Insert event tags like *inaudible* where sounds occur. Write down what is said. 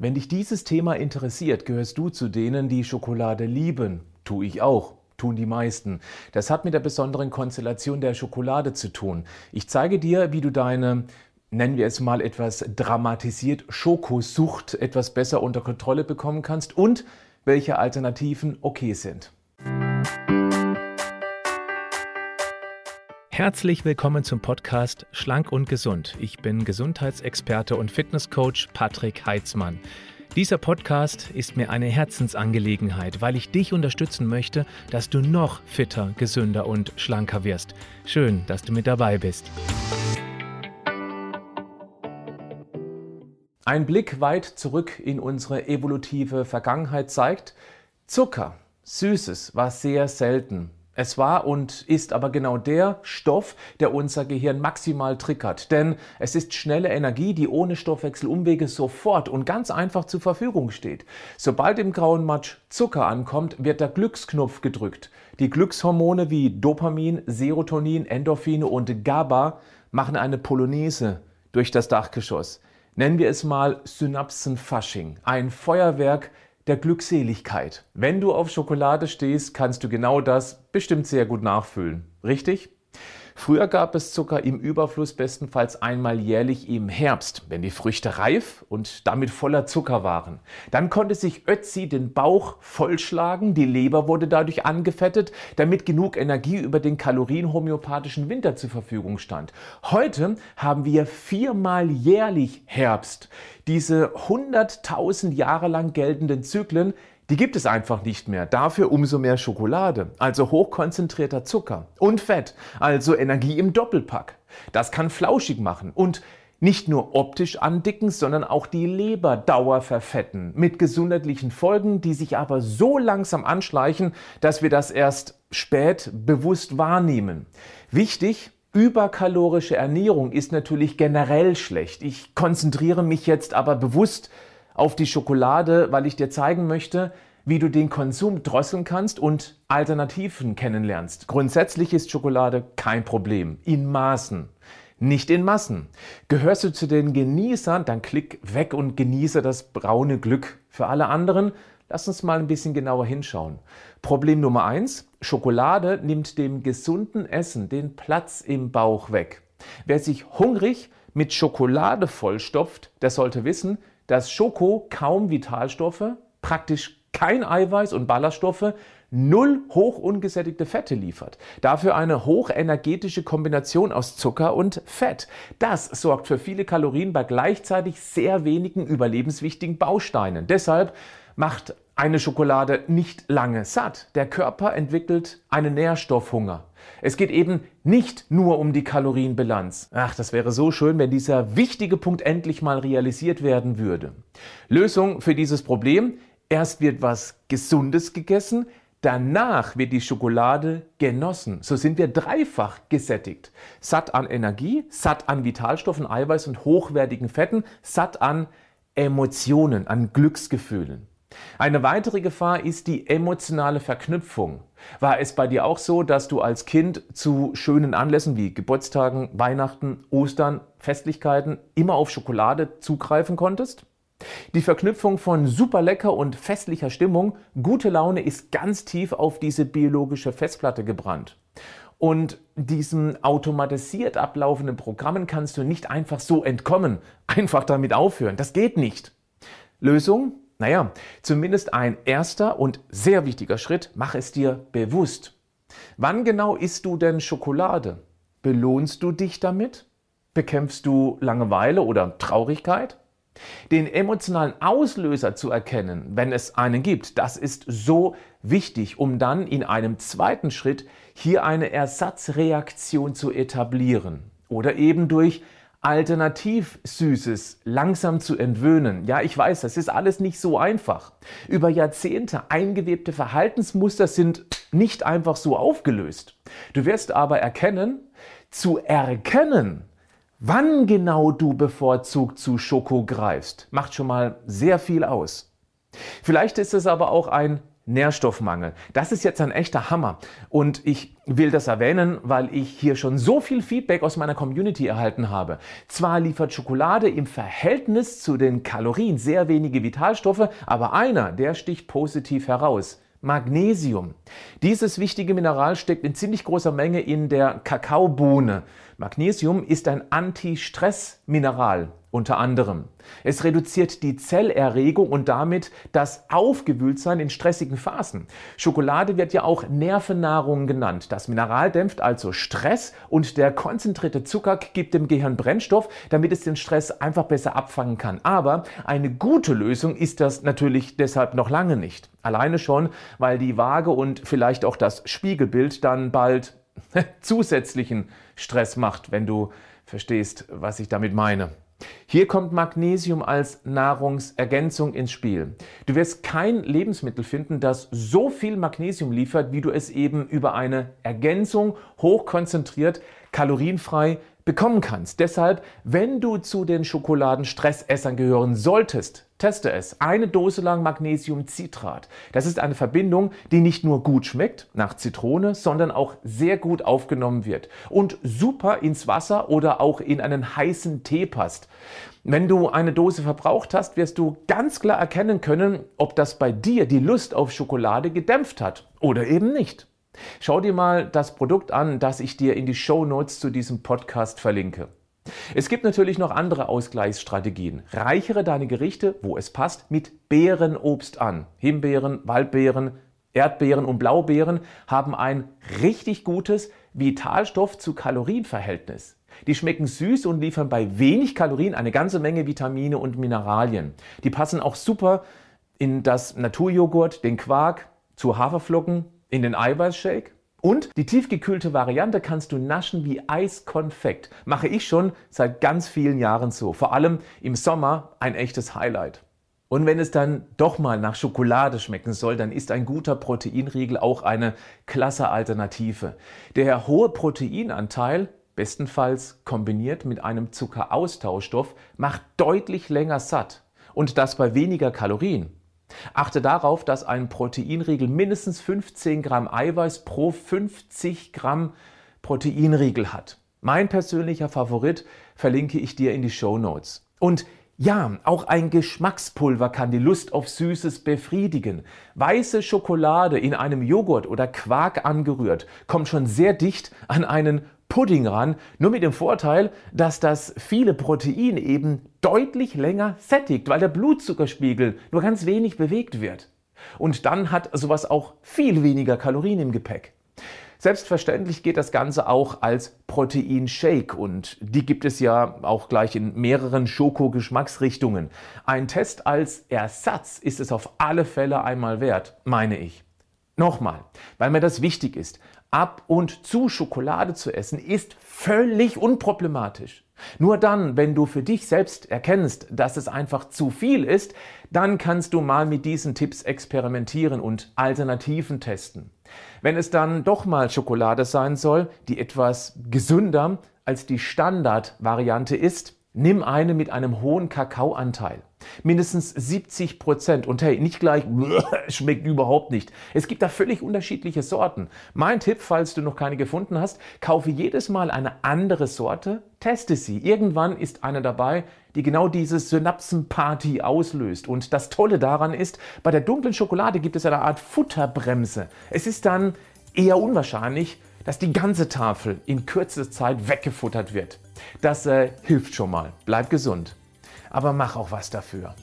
Wenn dich dieses Thema interessiert, gehörst du zu denen, die Schokolade lieben. Tu ich auch. Tun die meisten. Das hat mit der besonderen Konstellation der Schokolade zu tun. Ich zeige dir, wie du deine, nennen wir es mal etwas dramatisiert, Schokosucht etwas besser unter Kontrolle bekommen kannst und welche Alternativen okay sind. Herzlich willkommen zum Podcast Schlank und Gesund. Ich bin Gesundheitsexperte und Fitnesscoach Patrick Heitzmann. Dieser Podcast ist mir eine Herzensangelegenheit, weil ich dich unterstützen möchte, dass du noch fitter, gesünder und schlanker wirst. Schön, dass du mit dabei bist. Ein Blick weit zurück in unsere evolutive Vergangenheit zeigt, Zucker, Süßes war sehr selten. Es war und ist aber genau der Stoff, der unser Gehirn maximal triggert. Denn es ist schnelle Energie, die ohne Stoffwechselumwege sofort und ganz einfach zur Verfügung steht. Sobald im grauen Matsch Zucker ankommt, wird der Glücksknopf gedrückt. Die Glückshormone wie Dopamin, Serotonin, Endorphine und GABA machen eine Polonaise durch das Dachgeschoss. Nennen wir es mal Synapsenfasching, ein Feuerwerk der Glückseligkeit. Wenn du auf Schokolade stehst, kannst du genau das bestimmt sehr gut nachfüllen. Richtig? Früher gab es Zucker im Überfluss bestenfalls einmal jährlich im Herbst, wenn die Früchte reif und damit voller Zucker waren. Dann konnte sich Ötzi den Bauch vollschlagen, die Leber wurde dadurch angefettet, damit genug Energie über den kalorienhomöopathischen Winter zur Verfügung stand. Heute haben wir viermal jährlich Herbst. Diese 100.000 Jahre lang geltenden Zyklen die gibt es einfach nicht mehr. Dafür umso mehr Schokolade, also hochkonzentrierter Zucker und Fett, also Energie im Doppelpack. Das kann flauschig machen und nicht nur optisch andicken, sondern auch die Leberdauer verfetten, mit gesundheitlichen Folgen, die sich aber so langsam anschleichen, dass wir das erst spät bewusst wahrnehmen. Wichtig, überkalorische Ernährung ist natürlich generell schlecht. Ich konzentriere mich jetzt aber bewusst auf die Schokolade, weil ich dir zeigen möchte, wie du den Konsum drosseln kannst und Alternativen kennenlernst. Grundsätzlich ist Schokolade kein Problem. In Maßen. Nicht in Massen. Gehörst du zu den Genießern, dann klick weg und genieße das braune Glück. Für alle anderen, lass uns mal ein bisschen genauer hinschauen. Problem Nummer eins: Schokolade nimmt dem gesunden Essen den Platz im Bauch weg. Wer sich hungrig mit Schokolade vollstopft, der sollte wissen, dass Schoko kaum Vitalstoffe, praktisch kein Eiweiß und Ballaststoffe, null hoch ungesättigte Fette liefert. Dafür eine hochenergetische Kombination aus Zucker und Fett. Das sorgt für viele Kalorien bei gleichzeitig sehr wenigen überlebenswichtigen Bausteinen. Deshalb macht eine Schokolade nicht lange satt. Der Körper entwickelt einen Nährstoffhunger. Es geht eben nicht nur um die Kalorienbilanz. Ach, das wäre so schön, wenn dieser wichtige Punkt endlich mal realisiert werden würde. Lösung für dieses Problem, erst wird was Gesundes gegessen, danach wird die Schokolade genossen. So sind wir dreifach gesättigt. Satt an Energie, satt an Vitalstoffen, Eiweiß und hochwertigen Fetten, satt an Emotionen, an Glücksgefühlen. Eine weitere Gefahr ist die emotionale Verknüpfung. War es bei dir auch so, dass du als Kind zu schönen Anlässen wie Geburtstagen, Weihnachten, Ostern, Festlichkeiten immer auf Schokolade zugreifen konntest? Die Verknüpfung von super lecker und festlicher Stimmung, gute Laune ist ganz tief auf diese biologische Festplatte gebrannt. Und diesen automatisiert ablaufenden Programmen kannst du nicht einfach so entkommen, einfach damit aufhören. Das geht nicht. Lösung? Naja, zumindest ein erster und sehr wichtiger Schritt, mach es dir bewusst. Wann genau isst du denn Schokolade? Belohnst du dich damit? Bekämpfst du Langeweile oder Traurigkeit? Den emotionalen Auslöser zu erkennen, wenn es einen gibt, das ist so wichtig, um dann in einem zweiten Schritt hier eine Ersatzreaktion zu etablieren oder eben durch alternativ Süßes langsam zu entwöhnen. Ja, ich weiß, das ist alles nicht so einfach. Über Jahrzehnte eingewebte Verhaltensmuster sind nicht einfach so aufgelöst. Du wirst aber erkennen, zu erkennen, wann genau du bevorzugt zu Schoko greifst, macht schon mal sehr viel aus. Vielleicht ist es aber auch ein Nährstoffmangel. Das ist jetzt ein echter Hammer. Und ich will das erwähnen, weil ich hier schon so viel Feedback aus meiner Community erhalten habe. Zwar liefert Schokolade im Verhältnis zu den Kalorien sehr wenige Vitalstoffe, aber einer, der sticht positiv heraus. Magnesium. Dieses wichtige Mineral steckt in ziemlich großer Menge in der Kakaobohne. Magnesium ist ein Anti-Stress-Mineral unter anderem. Es reduziert die Zellerregung und damit das Aufgewühltsein in stressigen Phasen. Schokolade wird ja auch Nervennahrung genannt. Das Mineral dämpft also Stress und der konzentrierte Zucker gibt dem Gehirn Brennstoff, damit es den Stress einfach besser abfangen kann. Aber eine gute Lösung ist das natürlich deshalb noch lange nicht. Alleine schon, weil die Waage und vielleicht auch das Spiegelbild dann bald *laughs* zusätzlichen Stress macht, wenn du verstehst, was ich damit meine. Hier kommt Magnesium als Nahrungsergänzung ins Spiel. Du wirst kein Lebensmittel finden, das so viel Magnesium liefert, wie du es eben über eine Ergänzung hochkonzentriert, kalorienfrei bekommen kannst. Deshalb, wenn du zu den Schokoladenstressessern gehören solltest, teste es. Eine Dose lang Magnesiumcitrat. Das ist eine Verbindung, die nicht nur gut schmeckt nach Zitrone, sondern auch sehr gut aufgenommen wird und super ins Wasser oder auch in einen heißen Tee passt. Wenn du eine Dose verbraucht hast, wirst du ganz klar erkennen können, ob das bei dir die Lust auf Schokolade gedämpft hat oder eben nicht. Schau dir mal das Produkt an, das ich dir in die Show Notes zu diesem Podcast verlinke. Es gibt natürlich noch andere Ausgleichsstrategien. Reichere deine Gerichte, wo es passt, mit Beerenobst an. Himbeeren, Waldbeeren, Erdbeeren und Blaubeeren haben ein richtig gutes Vitalstoff zu Kalorienverhältnis. Die schmecken süß und liefern bei wenig Kalorien eine ganze Menge Vitamine und Mineralien. Die passen auch super in das Naturjoghurt, den Quark, zu Haferflocken, in den Eiweißshake. Und die tiefgekühlte Variante kannst du naschen wie Eiskonfekt. Mache ich schon seit ganz vielen Jahren so. Vor allem im Sommer ein echtes Highlight. Und wenn es dann doch mal nach Schokolade schmecken soll, dann ist ein guter Proteinriegel auch eine klasse Alternative. Der hohe Proteinanteil, bestenfalls kombiniert mit einem Zuckeraustauschstoff, macht deutlich länger satt. Und das bei weniger Kalorien. Achte darauf, dass ein Proteinriegel mindestens 15 Gramm Eiweiß pro 50 Gramm Proteinriegel hat. Mein persönlicher Favorit verlinke ich dir in die Show Notes. Und ja, auch ein Geschmackspulver kann die Lust auf Süßes befriedigen. Weiße Schokolade in einem Joghurt oder Quark angerührt kommt schon sehr dicht an einen Pudding ran, nur mit dem Vorteil, dass das viele Protein eben deutlich länger sättigt, weil der Blutzuckerspiegel nur ganz wenig bewegt wird. Und dann hat sowas auch viel weniger Kalorien im Gepäck. Selbstverständlich geht das Ganze auch als Proteinshake und die gibt es ja auch gleich in mehreren Schoko-Geschmacksrichtungen. Ein Test als Ersatz ist es auf alle Fälle einmal wert, meine ich. Nochmal, weil mir das wichtig ist ab und zu Schokolade zu essen, ist völlig unproblematisch. Nur dann, wenn du für dich selbst erkennst, dass es einfach zu viel ist, dann kannst du mal mit diesen Tipps experimentieren und Alternativen testen. Wenn es dann doch mal Schokolade sein soll, die etwas gesünder als die Standardvariante ist, nimm eine mit einem hohen Kakaoanteil mindestens 70 Prozent. Und hey, nicht gleich, *laughs* schmeckt überhaupt nicht. Es gibt da völlig unterschiedliche Sorten. Mein Tipp, falls du noch keine gefunden hast, kaufe jedes Mal eine andere Sorte, teste sie. Irgendwann ist eine dabei, die genau diese Synapsenparty auslöst. Und das Tolle daran ist, bei der dunklen Schokolade gibt es eine Art Futterbremse. Es ist dann eher unwahrscheinlich, dass die ganze Tafel in kürzester Zeit weggefuttert wird. Das äh, hilft schon mal. Bleib gesund aber mach auch was dafür.